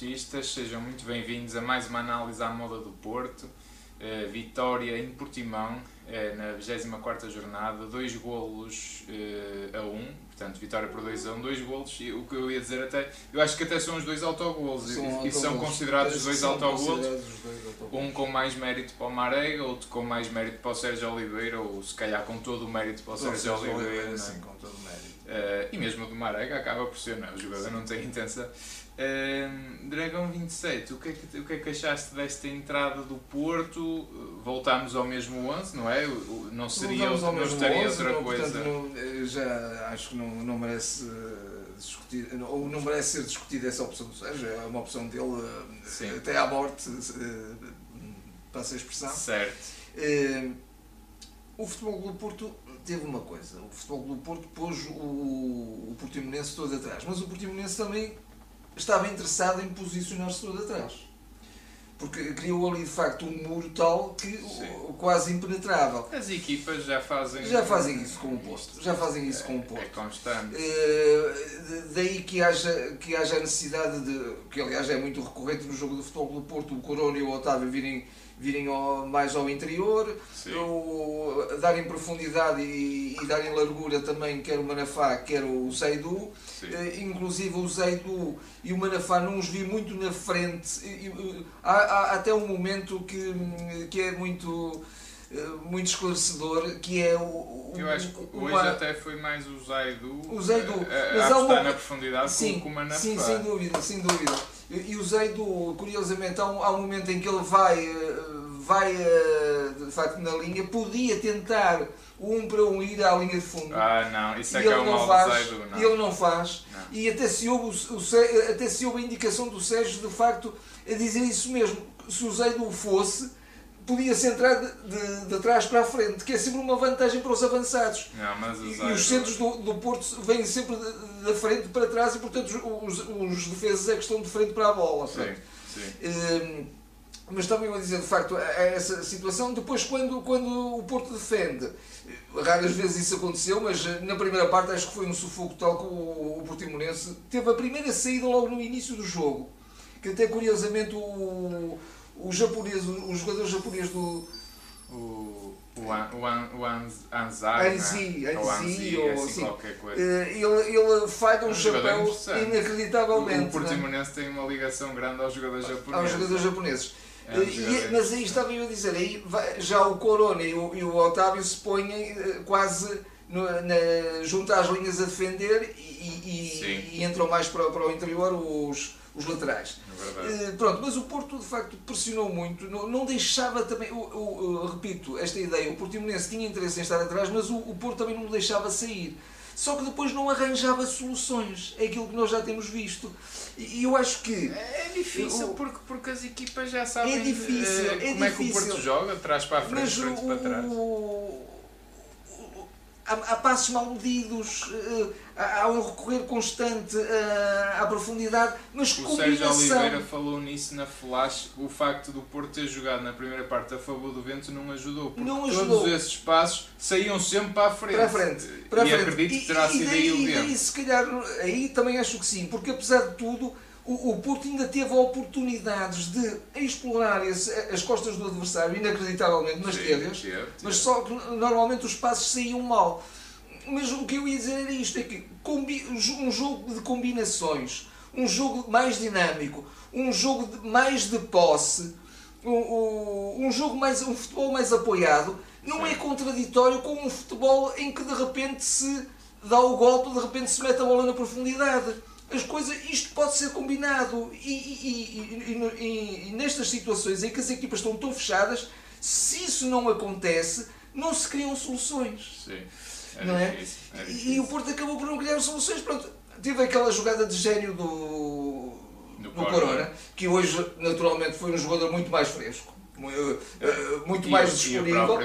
Portistas, sejam muito bem-vindos a mais uma análise à moda do Porto. Uh, vitória em Portimão, uh, na 24 jornada, dois golos uh, a um, portanto vitória por 2 a 1, um, dois golos, e o que eu ia dizer até, eu acho que até são os dois autogolos, são e, são considerados os dois autogolos, um com mais mérito para o Marega, outro com mais mérito para o Sérgio Oliveira, ou se calhar com todo o mérito para o Sérgio, Sérgio Oliveira. Oliveira sim, mérito. e mesmo o do Marega acaba por ser, não, é? o jogador não tem intenção Uh, Dragão 27, o que, é que, o que é que achaste desta entrada do Porto? Voltámos ao mesmo 11, não é? Não seria não não estaria 11, outra não, coisa? Portanto, não, eh, já acho que não, não merece eh, discutir, ou não merece ser discutida essa opção do Sérgio, é uma opção dele eh, Sim. até à morte, passa a expressão. Certo. Uh, o Futebol do Porto teve uma coisa, o Futebol do Porto pôs o, o Portimonense todo atrás, mas o Portimonense também estava interessado em posicionar-se todo atrás. Porque criou ali de facto um muro tal que Sim. quase impenetrável. As equipas já fazem. Já fazem isso com o posto. Já fazem isso é, com o posto. É constante. Uh, daí que haja, que haja a necessidade de. que aliás é muito recorrente no jogo de futebol do Porto, o Corona e o Otávio virem virem ao, mais ao interior, ou darem profundidade e, e, darem largura também, quer o Manafá, quer o Zaidu. Uh, inclusive o Zaidu e o Manafá não os vi muito na frente. Uh, há, há, até um momento que, que é muito eh, muito esclarecedor que é o, eu acho que hoje uma... até foi mais o Zaidu o Zaidu a, a, a uma... na profundidade sim, com o Manafá. sim, sem dúvida, sem dúvida e o Zeido, curiosamente, há um, há um momento em que ele vai, eh, vai eh, de facto na linha, podia tentar um para um ir à linha de fundo. Ah, não, isso é que é o mal faz, do Zeido, não. Ele não faz. Não. E até se, houve o, o, até se houve a indicação do Sérgio, de facto, a dizer isso mesmo. Se o Zeido fosse, podia-se entrar de, de, de, trás para a frente, que é sempre uma vantagem para os avançados. Não, mas e, e, os centros do, do Porto vêm sempre da frente para trás e, portanto, os, os defesas é que estão de frente para a bola. Sim, sim. Um, mas também a dizer, de facto, é essa situação. Depois, quando, quando o Porto defende, raras vezes isso aconteceu, mas na primeira parte acho que foi um sufoco tal que o, o Portimonense teve a primeira saída logo no início do jogo. Que até curiosamente o, o japonês, o, jogador japonês do. O, o, An, o, An, o Anzai, Anzi, né? ou Anzi, ou assim, assim. qualquer coisa. Eh, ele, ele falha um, um chapéu inacreditavelmente. O, o Portimonense tem uma ligação grande aos jogadores japoneses. Aos jogadores japoneses. É um e, mas aí estava eu a dizer, aí já o Corona e o, e o Otávio se põem eh, quase no, na, junto às linhas a defender e, e, e entram mais para, para o interior os, os laterais. É uh, pronto, mas o Porto de facto pressionou muito, não, não deixava também, o, o, repito, esta ideia, o Portimonense tinha interesse em estar atrás, mas o, o Porto também não o deixava sair. Só que depois não arranjava soluções, é aquilo que nós já temos visto. E eu acho que. É, é difícil porque, porque as equipas já sabem é difícil, uh, como é, que o Porto joga, atrás para a frente, mas frente para trás há, há passos mal medidos, há, há, um recorrer constante uh, à profundidade, mas o combinação... Sérgio Oliveira falou nisso na flash, o facto do Porto ter jogado na primeira parte a favor do vento não ajudou, porque não ajudou. todos esses passos saíam sempre para a frente. Para a frente. Para a e frente. acredito que terá e, sido daí, aí o vento. E se calhar, aí também acho que sim, porque apesar de tudo o, o Porto ainda teve oportunidades de explorar esse, as costas do adversário, inacreditavelmente, nas telhas, mas só que normalmente os passos saíam mal. Mas o que eu ia dizer era isto: é que um jogo de combinações, um jogo mais dinâmico, um jogo de, mais de posse, um, um, jogo mais, um futebol mais apoiado, não Sim. é contraditório com um futebol em que de repente se dá o golpe, de repente se mete a bola na profundidade as coisas, isto pode ser combinado. E, e, e, e, nestas situações em que as equipas estão tão fechadas, se isso não acontece, não se criam soluções. Sim. É não é? Difícil, é E o Porto acabou por não criar soluções. Pronto, tive aquela jogada de gênio do, do, do Corona, que hoje naturalmente foi um jogador muito mais fresco muito e, mais disponível.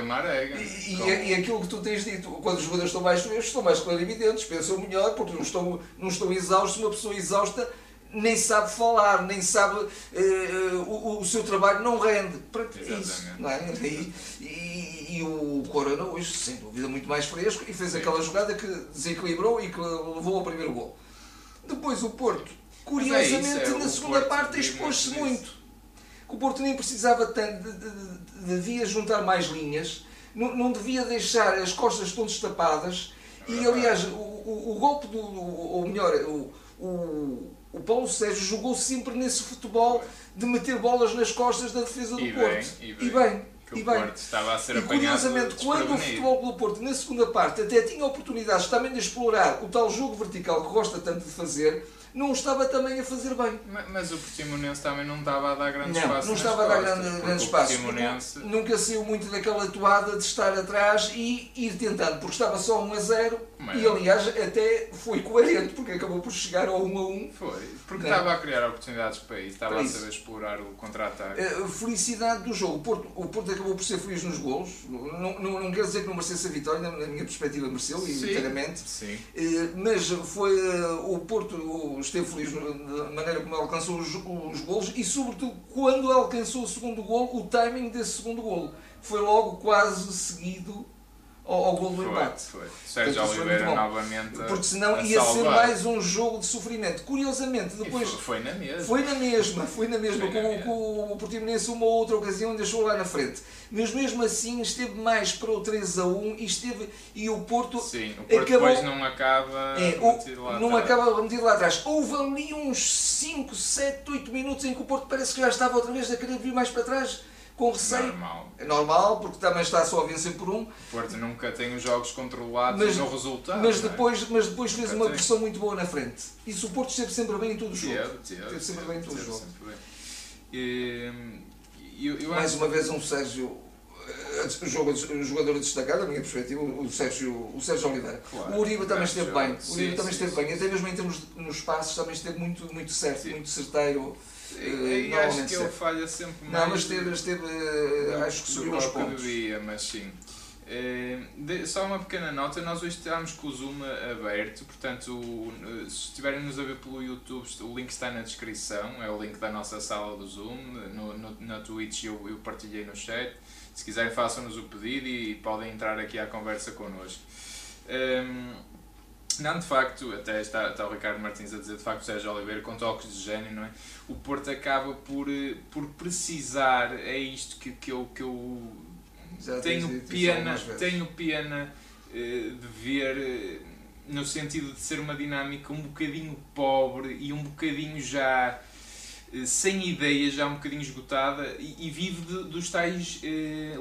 E, e, e, aquilo que tu tens dito, quando os jogadores estão mais frescos, estão mais clarividentes, pensam melhor, porque não estão, não estão exaustos. Uma pessoa exausta nem sabe falar, nem sabe uh, o, o, seu trabalho não rende. Para isso, não é? e, e, e, o Corona hoje, sem dúvida, muito mais fresco e fez Sim. aquela jogada que desequilibrou e que levou ao primeiro gol. Depois o Porto Curiosamente, é isso, é na segunda Porto parte expôs-se muito. Que o Porto nem precisava tanto, de, de, de, devia juntar mais linhas, não, não devia deixar as costas todas tapadas. E aliás, o, o, o golpe do. Ou melhor, o, o, o Paulo Sérgio jogou sempre nesse futebol de meter bolas nas costas da defesa do e Porto. Bem, e bem. E bem e bem, Porto estava a ser e curiosamente, quando o Futebol do Porto, na segunda parte, até tinha oportunidades também de explorar o tal jogo vertical que gosta tanto de fazer, não estava também a fazer bem. Mas, mas o Portimonense também não estava a dar grande não, espaço. Não estava a dar grande, espaço. Portimonense... Nunca saiu muito daquela toada de estar atrás e ir tentando, porque estava só 1 a 0 mas... e aliás até foi coerente, porque acabou por chegar ao 1 a 1. Foi, porque não. estava a criar oportunidades para isso, estava para a saber explorar o contra-ataque. A felicidade do jogo. O Porto, o Porto acabou por ser feliz nos golos. Não, não, não quer dizer que não merecesse a vitória, na minha perspectiva mereceu, inteiramente. Sim. Eh, mas foi eh, o Porto esteve feliz da maneira como alcançou os, os golos e, sobretudo, quando alcançou o segundo gol, o timing desse segundo gol. Foi logo quase seguido ao, ao gol do empate. Foi. Sérgio Oliveira novamente. Porque senão ia salvar. ser mais um jogo de sofrimento. Curiosamente, depois. Foi, foi, na mesma. Foi na mesma, foi na mesma. Foi com, na mesma. com o Portimonense, uma ou outra ocasião, deixou lá na frente. Mas mesmo assim, esteve mais para o 3 a 1 e esteve. E o Porto. Sim, o Porto acabou, depois não acaba. É, o, não atrás. acaba metido lá atrás. Houve ali uns 5, 7, 8 minutos em que o Porto parece que já estava outra vez a querer vir mais para trás com receio. Normal. É normal, porque também está só a vencer por um. O Porto nunca tem os jogos controlados mas, no resultado. Mas é? depois, é? mas depois fez uma pressão muito boa na frente. Isso o Porto esteve sempre bem em todo o jogo. Esteve, sempre bem em todo o jogo. E, eu, eu Mais uma vez um Sérgio eh, jogo, jogador destacado, da minha perspectiva, o Sérgio, o Sérgio Oliveira. Claro, o Uribe também esteve bem. O Uribe sim, também sim, esteve sim, bem. Até mesmo em termos de, nos passos também esteve muito, muito certo, muito certeiro. E, uh, acho que ele falha sempre mais. Não, mas esteve, esteve uh, acho que subiu os pontos. Devia, mas sim. Uh, só uma pequena nota, nós hoje estamos com o Zoom aberto, portanto, o, se estiverem nos a ver pelo YouTube, o link está na descrição, é o link da nossa sala do Zoom, no, no, na Twitch eu, eu partilhei no chat. Se quiserem, façam-nos o pedido e, e, podem entrar aqui à conversa connosco. Um, não, de facto, até está, está o Ricardo Martins a dizer, de facto, o Sérgio Oliveira com toques de gênio, não é? O Porto acaba por, eh, por precisar, é isto que, que eu, que eu tenho, pena, tenho pena de ver, uh, no sentido de ser uma dinâmica um bocadinho pobre e um bocadinho já uh, sem ideias, já um bocadinho esgotada e, e vive de, dos tais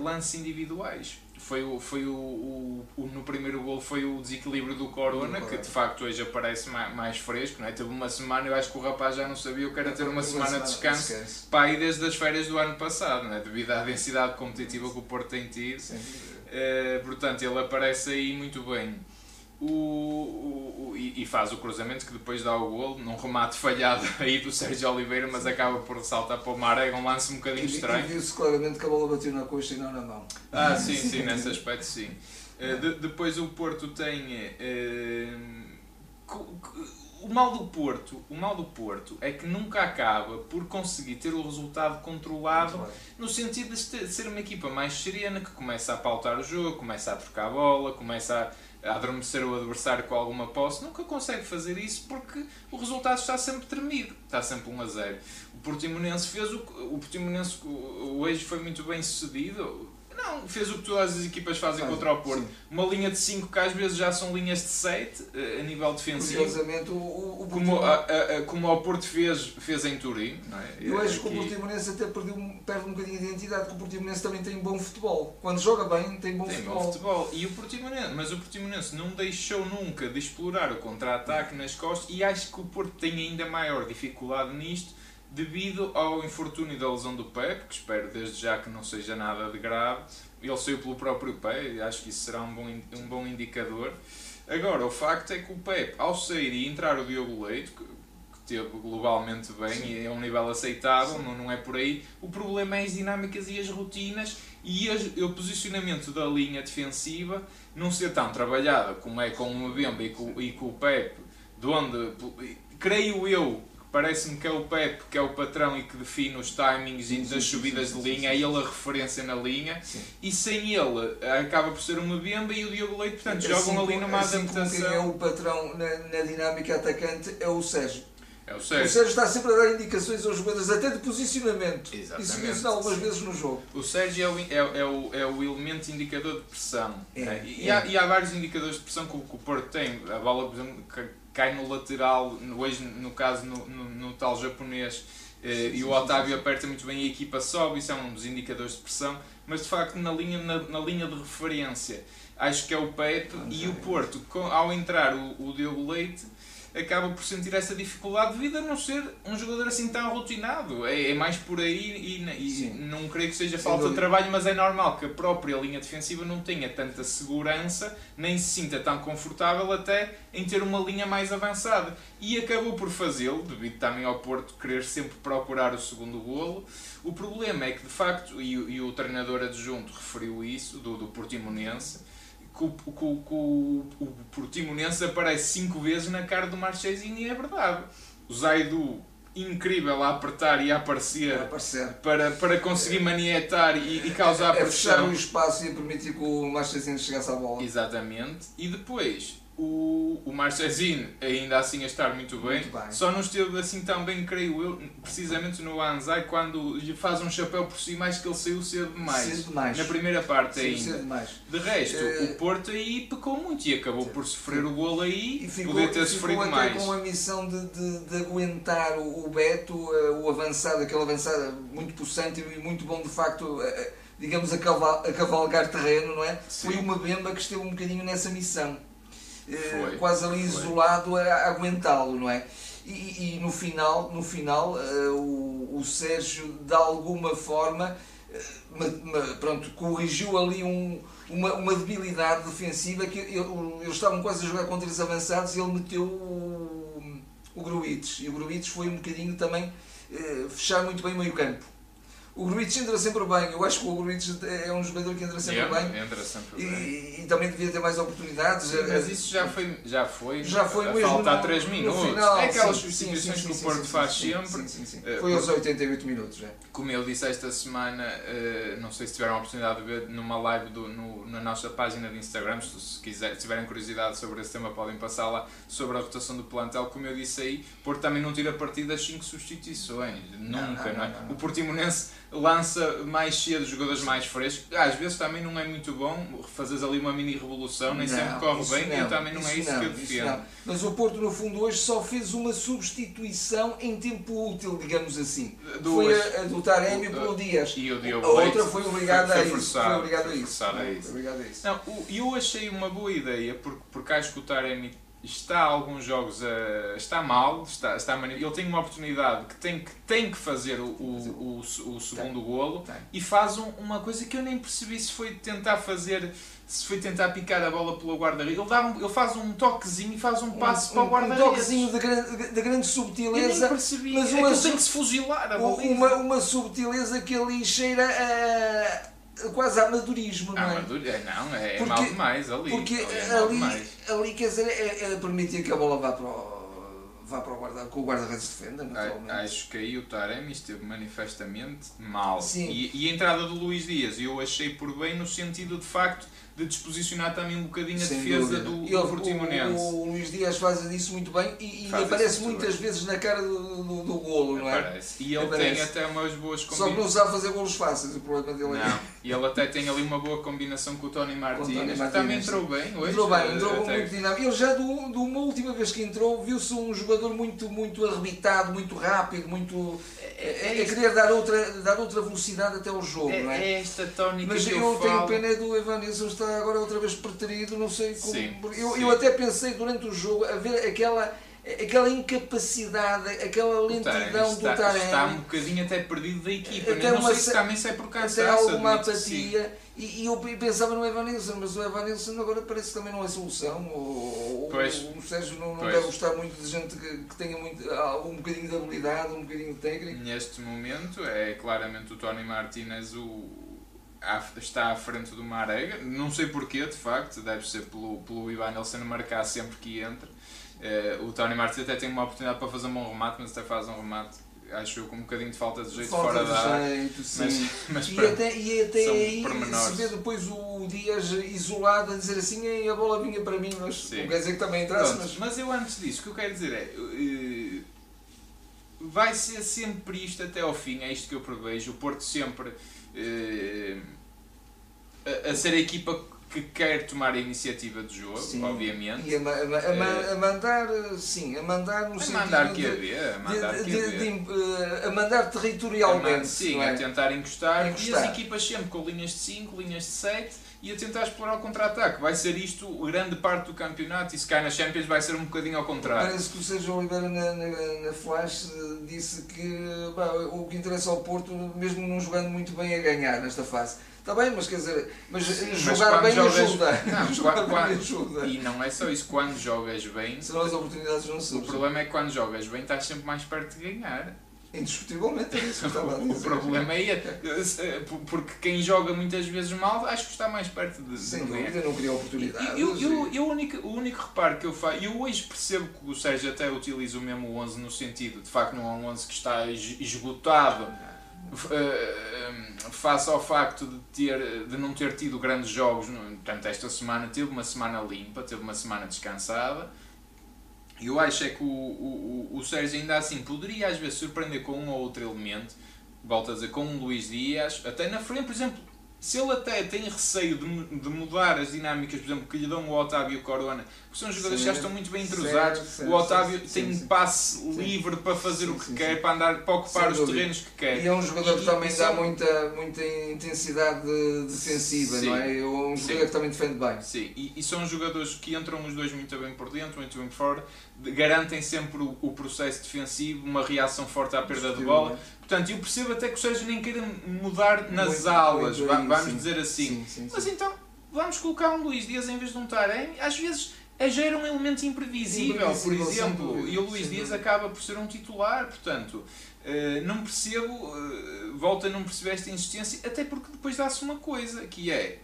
lances individuais foi, o, foi o, o, o, no primeiro gol foi o desequilíbrio do Corona, que de facto hoje aparece mais, mais fresco, não é? Teve uma semana, eu acho que o rapaz já não sabia o que era ter uma, semana, de descanso, descanso. Pá, e desde as férias do ano passado, não é? Devido à densidade competitiva que o Porto tem tido. Uh, portanto, ele aparece aí muito bem o, o, o e, e, faz o cruzamento que depois dá o golo, num remate falhado aí do Sérgio Oliveira, mas acaba por saltar para o Marega, um lance um bocadinho e, estranho. E viu-se claramente que a bola bateu na coxa e não na mão. Ah, sim, sim, nesse aspecto sim. Uh, de, depois o Porto tem. Uh, o mal do Porto, o mal do Porto é que nunca acaba por conseguir ter o resultado controlado no sentido de ser uma equipa mais serena que começa a pautar o jogo, começa a trocar a bola, começa a adormecer o adversário com alguma posse, nunca consegue fazer isso porque o resultado está sempre tremido, está sempre 1 a 0. O Portimonense fez o o Portimonense hoje foi muito bem sucedido, não, fez o que todas as equipas fazem contra o Porto. Sim. Uma linha de 5 que às vezes já são linhas de 7 eh, a nível defensivo. Curiosamente, o, o, como, a, a, como o Porto fez, fez em Turim. É? Eu acho que o Portimonense até perdeu, perde um bocadinho de identidade, porque o Portimonense também tem bom futebol. Quando joga bem, tem bom tem futebol. Bom futebol. E o Portimonense, mas o Portimonense não deixou nunca de explorar o contra-ataque nas costas e acho que o Porto tem ainda maior dificuldade nisto devido ao infortúnio da lesão do Pep, que espero desde já que não seja nada de grave. Ele saiu pelo próprio Pep, acho que isso será um bom, um bom indicador. Agora, o facto é que o Pep, ao sair e entrar o Diogo Leite, que, que teve globalmente bem Sim. e é um nível aceitável, não, não é por aí, o problema é as dinâmicas e as rotinas e as, o posicionamento da linha defensiva não ser tão trabalhada como é com o Mbemba e com, e com o Pep, de onde, creio eu, parece-me que é o Pep que é o patrão e que define os timings sim, das sim, subidas sim, de linha, é ele a referência na linha, e sem ele acaba por ser uma Bemba e o Diogo Leite, portanto, assim, jogam ali numa assim adaptação. Quem é o patrão na, na dinâmica atacante é o Sérgio. É o Sérgio. O Sérgio está sempre a dar indicações aos jogadores, até de posicionamento. Exatamente. Isso, isso algumas vezes no jogo. O Sérgio é o, é, é o, é o elemento indicador de pressão. É, né? e, é. Há, e, há, vários indicadores de pressão que o, que o Porto tem. A bola, por exemplo, cai no lateral, hoje no caso no, no, no tal japonês, eh, sim, e o Otávio sim, sim. aperta muito bem e a equipa sobe, isso é um dos indicadores de pressão, mas de facto na linha, na, na linha de referência acho que é o Pepe e o Porto, com, ao entrar o, o Diogo Leite, acaba por sentir essa dificuldade devido a não ser um jogador assim tão rotinado. É, é mais por aí e, e não creio que seja falta de trabalho, mas é normal que a própria linha defensiva não tenha tanta segurança, nem se sinta tão confortável até em ter uma linha mais avançada. E acabou por fazê-lo, devido também ao Porto querer sempre procurar o segundo golo. O problema é que, de facto, e, e o treinador adjunto referiu isso, do, do Portimonense, que o, que, o, que o, o Portimonense aparece cinco vezes na cara do Marchezinho e é verdade. O Zaidu incrível a apertar e a aparecer, a aparecer. Para, para conseguir manietar e, e causar é, é fechar o espaço e permitir que o Marchezinho chegasse à bola. Exatamente. E depois o, o ainda assim a estar muito bem, muito bem, só não esteve assim tão bem, creio eu, precisamente no Anzai, quando lhe faz um chapéu por si mais que ele saiu cedo demais. Cedo demais. Na primeira parte cedo, ainda. Cedo demais. De resto, uh, o Porto aí pecou muito e acabou por sofrer o golo aí e ficou, poder ter sofrido até mais. com a missão de, de, de aguentar o, o Beto, uh, o avançado, aquele avançado muito possante e muito bom de facto. Uh, digamos, a, caval a cavalgar terreno, não é? Sim. Foi uma bemba que esteve um bocadinho nessa missão. Eh, quase ali foi. isolado a aguentá-lo, não é? E, e, no final, no final uh, o, o Sérgio, de alguma forma, uh, pronto, corrigiu ali um, uma, uma debilidade defensiva que ele, eles estavam quase a jogar contra os avançados e ele meteu o, o Gruites. E o Gruites foi um bocadinho também fechar muito bem o meio campo. O Gruitch entra sempre bem, eu acho que o Gruitch é um jogador que entra sempre yeah, bem. Entra sempre e, bem. E, também devia ter mais oportunidades. Sim, mas isso já foi, já foi, já foi mesmo faltar 3 minutos. Final, é aquelas substituições que o Porto faz sempre. Uh, foi aos 88 minutos já. Como eu disse esta semana, uh, não sei se tiveram a oportunidade de ver numa live do, no, na nossa página de Instagram, se, se, quiser, se tiverem curiosidade sobre esse tema podem passar lá sobre a rotação do plantel. Como eu disse aí, Porto também não tira partido das 5 substituições. Nunca, não, não, não, é? O Portimonense lança mais cedo jogadores mais frescos. Às vezes também não é muito bom fazeres ali uma mini revolução, nem não, sempre corre bem não, e também não é isso não, que eu defendo. Mas o Porto, no fundo, hoje só fez uma substituição em tempo útil, digamos assim. Duas. Foi a, a do Taremi pelo Dias. E o Diogo a outra foi obrigada a isso. Foi obrigada a isso. Não, eu achei uma boa ideia, porque, porque acho que o Taremi está alguns jogos uh, está mal, está, está ele tem uma oportunidade que tem que, tem que fazer o, o, o, o segundo tem. golo tem. e faz um, uma coisa que eu nem percebi se foi tentar fazer se foi tentar picar a bola pelo guarda-redes. Ele, um, ele faz um toquezinho e faz um passo um, para o guarda-redes. Um toquezinho de grande, de grande subtileza. Eu nem percebi. Mas é uma, que tem que se fuzilar a bola. Uma, uma subtileza que ali cheira a quase amadorismo, não é? Amador... É, não, é, porque, mal demais ali. Porque ali, é ali, demais. ali, quer dizer, é, é, permitir que a bola vá para o, vá para o guarda, que o guarda-redes defenda, naturalmente. Acho que aí o Taremi esteve manifestamente mal. Sim. E, e a entrada do Luís Dias, eu achei por bem no sentido de facto de disposicionar também um bocadinho Sem a defesa do, ele, do Portimonense. O, o, Luís Dias faz isso muito bem e, e aparece muitas bem. vezes na cara do, do, do golo, não é? Aparece. E ele aparece. tem até umas boas combinações. Só que não sabe fazer golos fáceis, o problema dele é. Não, e ele até tem ali uma boa combinação com o Tony Martins, que também entrou bem hoje. Entrou bem, entrou até... muito dinâmico. Ele já, do, do uma última vez que entrou, viu-se um jogador muito, muito arrebitado, muito rápido, muito. É, é, é querer dar outra, dar outra velocidade até ao jogo, é, não é? É esta tónica Mas que eu, eu tenho pena do Evanilson estar agora outra vez preterido, não sei como. Sim, eu, sim. eu até pensei durante o jogo a ver aquela aquela incapacidade, aquela lentidão do Taremi. Está um bocadinho até perdido da equipa, até não sei se também é por cansaço. Até alguma apatia. E, e, eu pensava no Evanilson, mas o Evanilson agora parece que também não é solução. Ou, pois, o Sérgio não, não deve gostar muito de gente que, que tenha muito, um bocadinho de habilidade, um bocadinho de técnica. Neste momento é claramente o Tony Martinez o está à frente do Marega, não sei porquê, de facto, deve ser pelo, pelo Ivan Nelson marcar sempre que entra. Uh, o Tony Martins até tem uma oportunidade para fazer um bom remate, mas até faz um remate, acho eu, com um bocadinho de falta de jeito falta fora de da jeito, sim. Mas, mas e, até, e até aí se vê depois o Dias isolado a dizer assim, a bola vinha para mim, mas sim. não quer dizer que também entrasse. Mas... mas eu antes disso, o que eu quero dizer é. Uh, vai ser sempre isto até ao fim, é isto que eu prevejo. O Porto sempre uh, a, a, ser a equipa que quer tomar a iniciativa do jogo, sim. obviamente. E a, a, a, mandar, sim, a mandar no a mandar que havia, a mandar de, de, de, a mandar territorialmente. sim, é? a tentar encostar, encostar. E as equipas sempre com linhas de 5, linhas de 7 e a tentar explorar o contra-ataque. Vai ser isto grande parte do campeonato e se cai na Champions vai ser um bocadinho ao contrário. Parece que o Sérgio Oliveira na, na, na Flash disse que bah, o que interessa ao Porto, mesmo não jogando muito bem, é ganhar nesta fase. Está bem, mas quer dizer, mas Sim, jogar mas bem jogas, ajuda. Não, jogar quando, bem ajuda. E não é só isso, quando jogas bem. Senão as oportunidades não surgem. O problema é que quando jogas bem estás sempre mais perto de ganhar. Indiscutivelmente é isso que estava a dizer. O problema é porque quem joga muitas vezes mal acho que está mais perto de, Sem dúvida, não cria oportunidades. Eu, eu, eu, o, único, o único reparo que eu faço, eu hoje percebo que o Sérgio até utiliza o mesmo 11 no sentido, de facto não é um 11 que está esgotado uh, face ao facto de, ter, de não ter tido grandes jogos, portanto esta semana teve uma semana limpa, teve uma semana descansada, eu acho é que o, o, o Sérgio ainda assim poderia às vezes surpreender com um ou outro elemento, volta a dizer, com um Luís Dias, até na frente, por exemplo, se ele até tem receio de, de, mudar as dinâmicas, por exemplo, que lhe dão o Otávio e o Corona, que são jogadores que já estão muito bem entrosados, certo, o Otávio certo, tem sim, passe sim. livre para fazer sim, o que quer, para andar, para ocupar os terrenos que quer. E é um jogador e, que também dá muita, muita intensidade defensiva, não é? É um jogador que também defende bem. Sim, e, e, são jogadores que entram os dois muito bem por dentro, muito bem por fora, garantem sempre o, o processo defensivo, uma reação forte à perda de bola. Portanto, eu percebo até que o Sérgio nem queira mudar nas muito, aulas, muito vamos sim. dizer assim. Sim, sim, Mas então, vamos colocar um Luís Dias em vez de um Tarém. Às vezes gera um elemento imprevisível, por exemplo, e o Luís Dias acaba por ser um titular, portanto, uh, não percebo, uh, volta a não perceber esta insistência, até porque depois dá-se uma coisa, que é,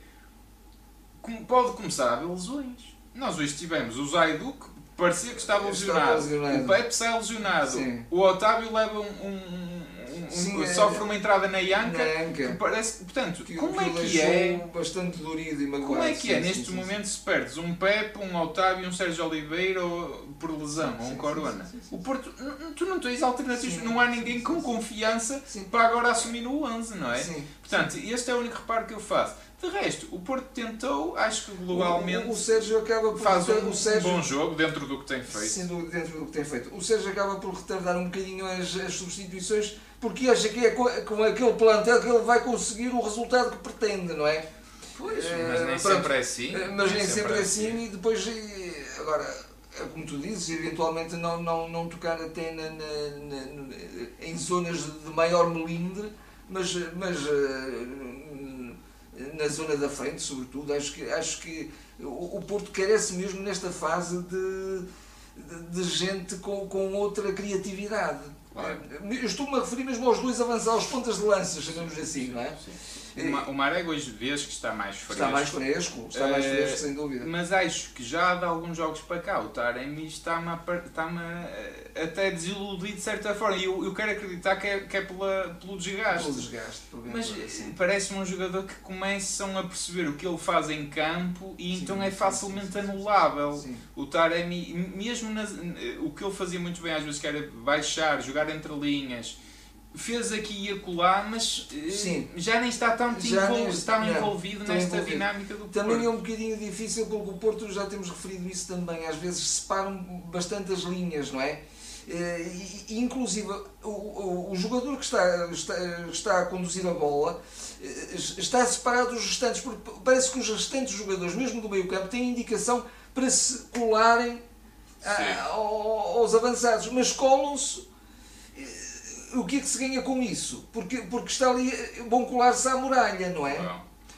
pode começar a haver lesões. Nós hoje tivemos o Zaidu, que parecia que estava lesionado, o Pepe sai lesionado, Sim. o Otávio leva um, um Sim, é, sofre uma entrada na Anca, na que parece. Portanto, que, como que é que é. bastante dorido e magoado. Como é que sim, é, sim, neste sim, momento, se perdes um Pepe, um Otávio, um Sérgio Oliveira ou, por lesão, ou um Corona? O Porto, tu não tens alternativas, não há ninguém com confiança para agora assumir no 11, não é? Portanto, este é o único reparo que eu faço. De resto, o Porto tentou, acho que globalmente. O, o Sérgio acaba por faz um, o Sérgio, bom jogo dentro do que tem feito. Sendo dentro do que tem feito. O Sérgio acaba por retardar um bocadinho as, as substituições porque acha que é com, com aquele plantel que ele vai conseguir o resultado que pretende, não é? Pois, eh, mas nem Pronto, sempre é assim. Eh, mas nem, sempre, é assim, assim, e depois, agora, é como tu dizes, eventualmente não, não, não tocar até na, na, na, em zonas de maior melindre, mas, mas eh, na zona da frente, sobretudo, acho que, acho que o, o Porto carece mesmo nesta fase de, de, de gente com, com outra criatividade. Claro. Eu estou-me a referir mesmo aos dois avançados, aos pontas de lança, chamamos assim, não é? Sim. O Marega hoje vês que está mais fresco. Está mais fresco, está mais eh, fresco, sem dúvida. Mas acho que já de alguns jogos para cá o Taremi está-me está até desiludido de certa forma. E eu, eu quero acreditar que é, que é pela, pelo desgaste. Pelo desgaste, Mas parece-me um jogador que começam a perceber o que ele faz em campo e sim, então é facilmente sim, anulável. Sim. O Taremi, mesmo nas, o que ele fazia muito bem às vezes, que era baixar, jogar entre linhas fez aqui e acolá, mas eh, Sim. já nem está tão, envol está envolvido nesta envolvido. dinâmica do Também Porto. é um bocadinho difícil porque o Porto, já temos referido isso também, às vezes separam bastante as linhas, não é? Eh, e, inclusive o, o, o, jogador que está, está, está a conduzir a bola eh, está separado dos restantes, porque parece que os restantes jogadores, mesmo do meio campo, têm indicação para se colarem a, aos avançados, mas colam-se o que é que se ganha com isso? Porque, porque está ali, vão colar-se à muralha, não é?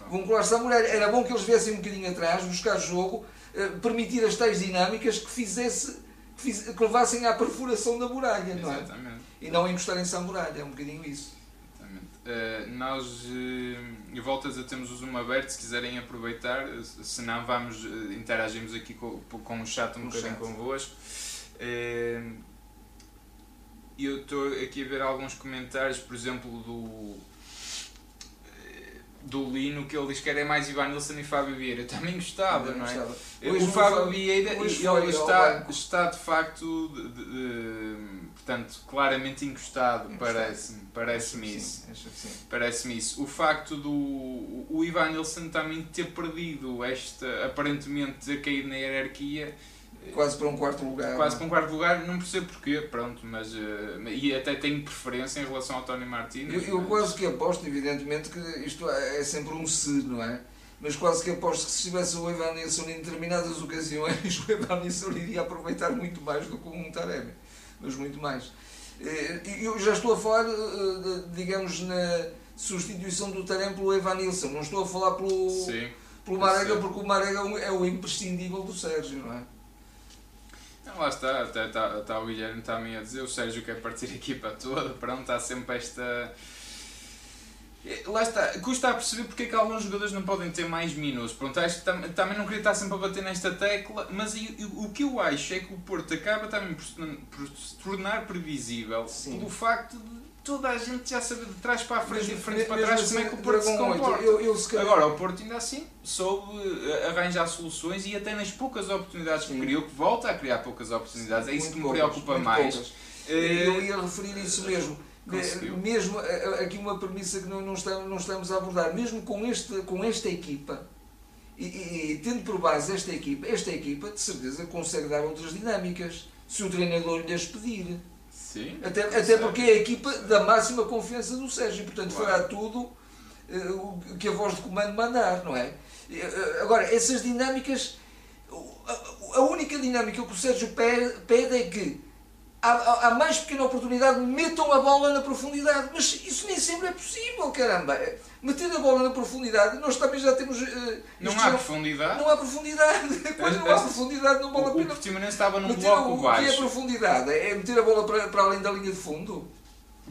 Vão colar-se à muralha. Era bom que eles viessem um bocadinho atrás, buscar jogo, eh, permitir as tais dinâmicas que fizesse que, fiz, que levassem à perfuração da muralha, não é? Exatamente. E não encostarem-se à muralha, é um bocadinho isso. Uh, nós, uh, voltas a temos o Zoom aberto, se quiserem aproveitar, se não vamos, uh, interagimos aqui com, com o chat um bocadinho convosco. Uh, eu estou aqui a ver alguns comentários, por exemplo, do. do Lino que ele diz que era mais Ivan Nilsson e Fábio Vieira. Também gostava, não, não é? Hoje o Fábio Vieira ele está, está de facto de, de, de, portanto, claramente encostado, parece-me parece isso. Parece-me isso. O facto do o Ivan Nilsson também ter perdido esta, aparentemente ter caído na hierarquia Quase para um quarto lugar. Quase para um quarto lugar, não percebo porquê, pronto, mas. Uh, e até tenho preferência em relação ao Tony Martínez. Eu, eu mas... quase que aposto, evidentemente, que isto é, é sempre um se, não é? Mas quase que aposto que se estivesse o Evan Nilsson em determinadas ocasiões, o Evan Nilsson iria aproveitar muito mais do que um Taremi. Mas muito mais. Eh, eu já estou a falar, eh, digamos, na substituição do Taremi pelo Evan Nilsson. Não estou a falar pelo, Sim, pelo Marega, porque o Marega é o imprescindível do Sérgio, não é? Não, lá está, até está, está o Guilherme também a dizer, o Sérgio quer partir a equipa toda, pronto, há sempre esta. Lá está, custa a perceber porque é que alguns jogadores não podem ter mais minutos. Pronto, acho que tam, também não queria estar sempre a bater nesta tecla, mas o que eu acho é que o Porto acaba também por, por se tornar previsível Sim. pelo facto de toda a gente já sabe de trás para a frente e de frente para trás assim, como é que o Porto se comporta. Eu, eu, se Agora, o Porto ainda assim soube eh, arranjar soluções e até nas poucas oportunidades Sim. que criou, que volta a criar poucas oportunidades, é isso muito que me poucas, preocupa mais. Poucas. Eu ia referir isso mesmo. Conseguiu. Mesmo eh, aqui uma premissa que não, não, estamos, não estamos a abordar, mesmo com, este, com esta equipa, e, e, e, tendo por base esta equipa, esta equipa de certeza consegue dar outras dinâmicas se o treinador lhes pedir. Sim, até, até porque é a equipa da máxima confiança do Sérgio, portanto claro. fará tudo uh, o que a voz de comando mandar, não é? Uh, agora, essas dinâmicas, a, única dinâmica que o Sérgio pede é que à, mais pequena oportunidade, metam a bola na profundidade. Mas isso nem sempre é possível, caramba. Meter a bola na profundidade, nós também já temos. Uh, não há profundidade? Não há profundidade. Quando não há profundidade, não vale a pena. O Portimonense estava num bloco baixo. O que é profundidade? É meter a bola para, para além da linha de fundo?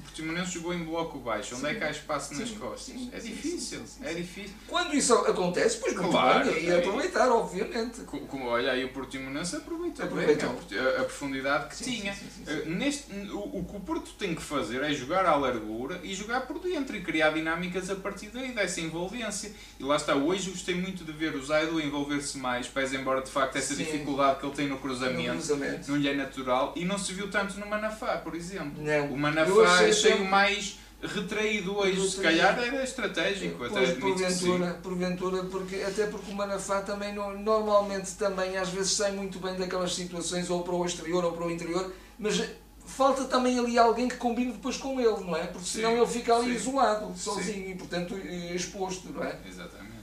O Portimonense jogou em bloco baixo, onde sim, é que há espaço nas costas? Sim, é difícil, é difícil. Quando isso acontece, pois claro, bem, e aproveitar, obviamente. Como, olha, aí o Portimonense aproveita Aproveitou. bem a, a, profundidade que tinha. Eh, neste, o, o, que o Porto tem que fazer é jogar à largura e jogar por dentro e criar dinâmicas a partir daí, dessa envolvência. E lá está, hoje gostei muito de ver o Zaido envolver-se mais, pese embora de facto essa dificuldade que ele tem no cruzamento, no cruzamento, não lhe é natural, e não se viu tanto no Manafá, por exemplo. Não. O Manafá achei o mais retraído hoje, se calhar era estratégico. Pois, até porventura, porventura, porque, até porque o Manafá também normalmente também às vezes sai muito bem daquelas situações ou para o exterior ou para o interior, mas falta também ali alguém que combine depois com ele, não é? Porque sim, senão ele fica ali sim, isolado, sozinho sim. e portanto exposto, não é? Exatamente.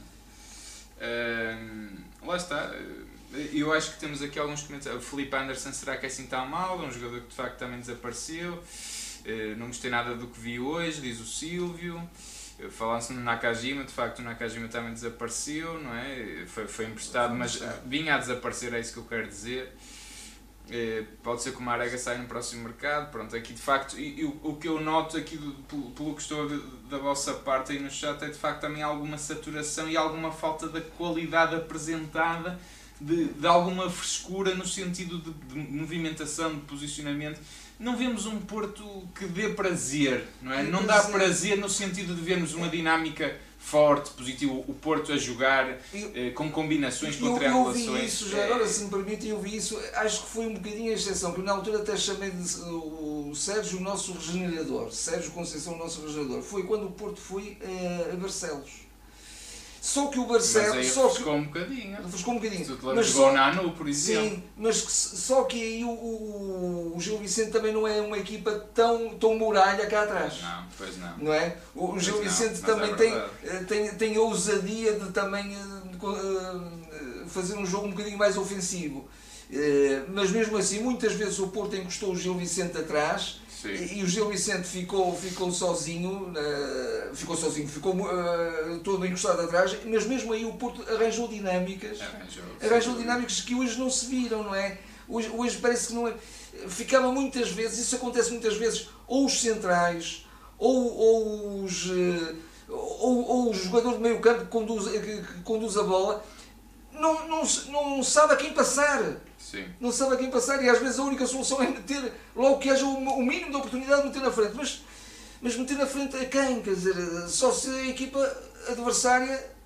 Lá está. Eu acho que temos aqui alguns comentários. O Felipe Anderson será que é assim tão mal? Um jogador que de facto também desapareceu. Eh, não gostei nada do que vi hoje, diz o Silvio. Eh, Falando-se no Nakajima, de facto o Nakajima também desapareceu, não é? Foi, foi emprestado, mas vinha a desaparecer, é isso que eu quero dizer. Eh, pode ser que o Marega saia no próximo mercado. Pronto, aqui de facto, e, o, o que eu noto aqui do, pelo, pelo que estou de, da vossa parte aí no chat é de facto também alguma saturação e alguma falta da qualidade apresentada, de, de alguma frescura no sentido de, de movimentação, de posicionamento não vemos um Porto que dê prazer, não é? Não dá prazer no sentido de vermos uma dinâmica forte, positiva, o Porto a jogar eh, com combinações, com eu, triangulações. Eu vi isso, já agora se me permitem, eu vi isso, acho que foi um bocadinho a exceção, que na altura até chamei de, o Sérgio o nosso regenerador, Sérgio Conceição o nosso regenerador, foi quando o Porto foi eh, a Barcelos. Só que o Barcelos. Mas aí só que, um bocadinho. Refrescou um bocadinho. Tu mas só, Nano, por exemplo. Sim, mas que, só que aí o, o, o, Gil Vicente também não é uma equipa tão, tão muralha cá atrás. Não, pois não. Não é? O, Gil não, Vicente também é tem, tem, tem a ousadia de também uh, fazer um jogo um bocadinho mais ofensivo. Uh, mas mesmo assim, muitas vezes o Porto encostou o Gil Vicente atrás e, e, o Gil Vicente ficou, ficou sozinho, uh, ficou sozinho, ficou uh, todo encostado atrás, mas mesmo aí o Porto arranjou dinâmicas, arranjou, arranjou dinâmicas que hoje não se viram, não é? Hoje, hoje parece que não é. Ficava muitas vezes, isso acontece muitas vezes, ou os centrais, ou, ou os. Uh, ou, ou o jogador de meio campo que conduz, que, que conduz a bola, não, não, não sabe a quem passar. Sim. Não sabe a quem passar e às vezes a única solução é meter, logo que haja o mínimo de oportunidade de meter na frente. Mas mas meter na frente a quem? Quer dizer, só se a equipa adversária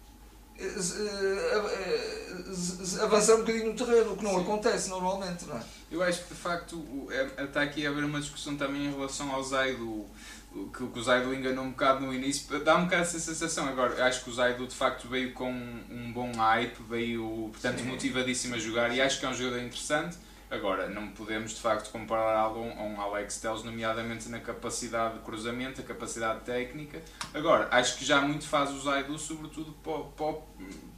avançar um bocadinho no terreno, o que não Sim. acontece normalmente, não é? Eu acho que de facto é, está aqui a haver uma discussão também em relação ao Zaido, que, que o Zaido enganou um bocado no início, dá um bocado essa sensação. Agora, acho que o Zaido de facto veio com um bom hype, veio portanto Sim. motivadíssimo a jogar e acho que é um jogador interessante Agora, não podemos de facto compará-lo a um Alex Telles, nomeadamente na capacidade de cruzamento, a capacidade técnica. Agora, acho que já muito faz o Zaidu, sobretudo para, para,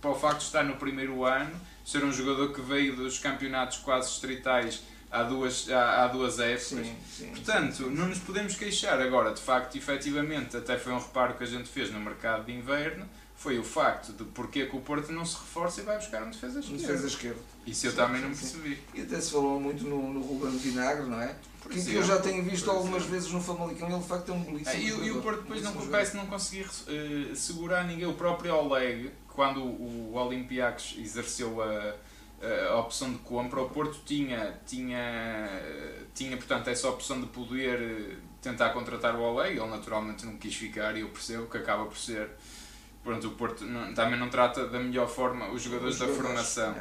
para o facto de estar no primeiro ano, ser um jogador que veio dos campeonatos quase estritais há duas, há, há duas épocas. Sim, sim, Portanto, sim, não nos podemos queixar. Agora, de facto, efetivamente, até foi um reparo que a gente fez no mercado de inverno foi o facto de porque que o Porto não se reforça e vai buscar um defesa esquerda. Um defesa esquerda. Isso eu também não percebi. E até se falou muito no, no Ruben Vinagre, não é? Porque eu já tenho visto algumas vezes no Famalicão, ele de facto é um belíssimo. É, e, e, o Porto depois não parece não conseguir uh, segurar ninguém. O próprio Oleg, quando o, o Olympiacos exerceu a, a opção de compra, o Porto tinha, tinha, tinha portanto essa opção de poder eh, tentar contratar o Oleg, ele naturalmente não quis ficar e eu percebo que acaba por ser pronto, o Porto não, também não trata da melhor forma os jogadores os da formação.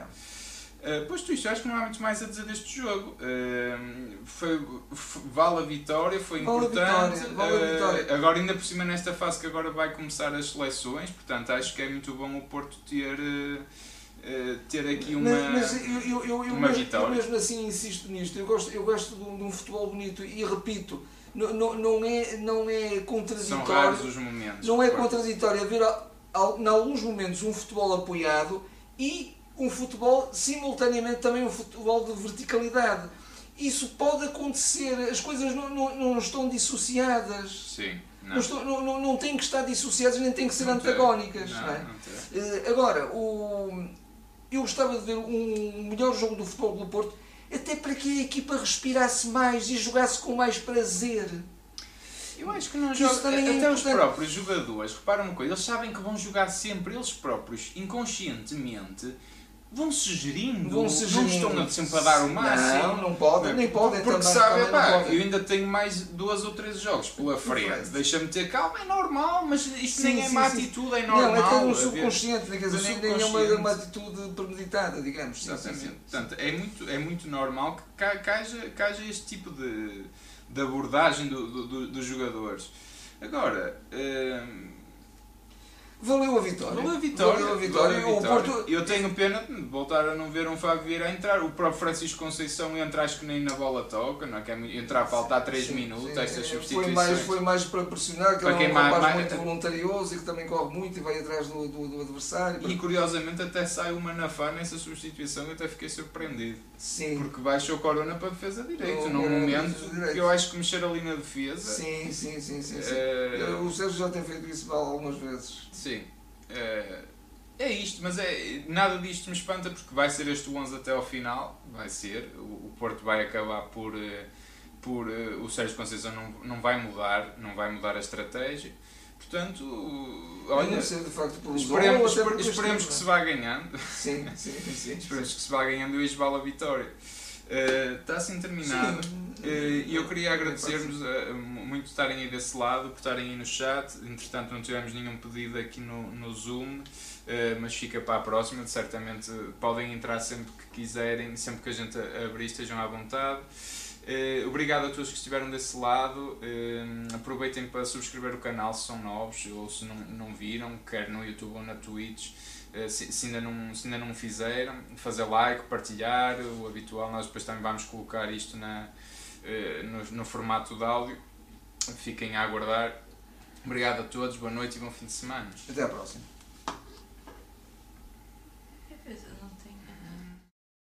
Uh, posto isto, acho que não há muito mais a dizer deste jogo. Uh, foi, vale a vitória, foi vale importante. Vitória, vale uh, vitória. Agora, ainda por cima, nesta fase que agora vai começar as seleções, portanto, acho que é muito bom o Porto ter. Ter aqui uma, mas, mas eu, eu, eu, uma mesmo, vitória. Eu mesmo assim insisto nisto. Eu gosto, eu gosto de um, de um futebol bonito e repito, não, não, não, é, não é contraditório. São raros os momentos. Não é contraditório haver em alguns momentos um futebol apoiado e um futebol simultaneamente também um futebol de verticalidade. Isso pode acontecer, as coisas não, não, não estão dissociadas. Sim. Não. Não, não, não, não têm que estar dissociadas nem têm que ser antagónicas. Não, é? uh, agora, o, eu gostava de ver um melhor jogo do futebol do Porto, até para que a equipa respirasse mais e jogasse com mais prazer. Eu acho que não jogam. É até os próprios jogadores, repara uma coisa, eles sabem que vão jogar sempre, eles próprios, inconscientemente, vão se gerindo, vão -se não estão sempre a dar o máximo. Não, não podem, nem podem Porque também, sabem, pá, eu ainda tenho mais duas ou três jogos pela frente, deixa-me ter calma, é normal, mas isto sim, nem é uma atitude, é normal. Não, é ter um subconsciente, quer dizer, nem é uma, uma atitude premeditada, digamos. Exatamente. Sim, sim, Portanto, é muito, é muito normal que haja, que haja este tipo de de abordagem do, do, dos jogadores. Agora. Hum, Valeu a vitória. Valeu a vitória. Valeu a vitória. Valeu a vitória. Porto... Eu tenho pena de voltar a não ver um Fábio Vieira entrar. O próprio Francisco Conceição entra, acho que nem na bola toca, não é? Quer é entrar a faltar 3 minutos, sim. estas substituições. Foi mais, foi mais para pressionar, que para é um rapaz mais, muito voluntarioso e que também corre muito e vai atrás do, do, do adversário. E curiosamente até sai uma Nafá nessa substituição, eu até fiquei surpreendido. Sim. Porque baixou Corona para a defesa direito, num momento que eu acho que mexer ali na defesa. Sim, sim, sim. sim, sim. É... O Sérgio já tem feito isso algumas vezes. Sim. É, é isto, mas é, nada disto me espanta porque vai ser este 11 até ao final, vai ser, o, o Porto vai acabar por, eh, por o Sérgio Conceição não, não vai mudar, não vai mudar a estratégia, portanto, olha, esperemos, esper, esperemos que se vá ganhando, sim, sim, sim, esperemos que se vá ganhando e vale a vitória. Uh, está assim terminado e uh, eu queria agradecer-vos uh, muito estarem aí desse lado, por estarem aí no chat. Entretanto, não tivemos nenhum pedido aqui no, no Zoom, mas fica para a próxima. Certamente podem entrar sempre que quiserem, sempre que a gente abrir, estejam à vontade. Uh, obrigado a todos que estiveram desse lado. Uh, aproveitem para subscrever o canal se são novos ou se não, não viram, quer no YouTube ou na Twitch. Uh, se, se, ainda não, se ainda não fizeram, fazer like, partilhar, o habitual. Nós depois também vamos colocar isto na, no, no formato de áudio. Fiquem a aguardar. Obrigado a todos, boa noite e bom fim de semana. Até à próxima.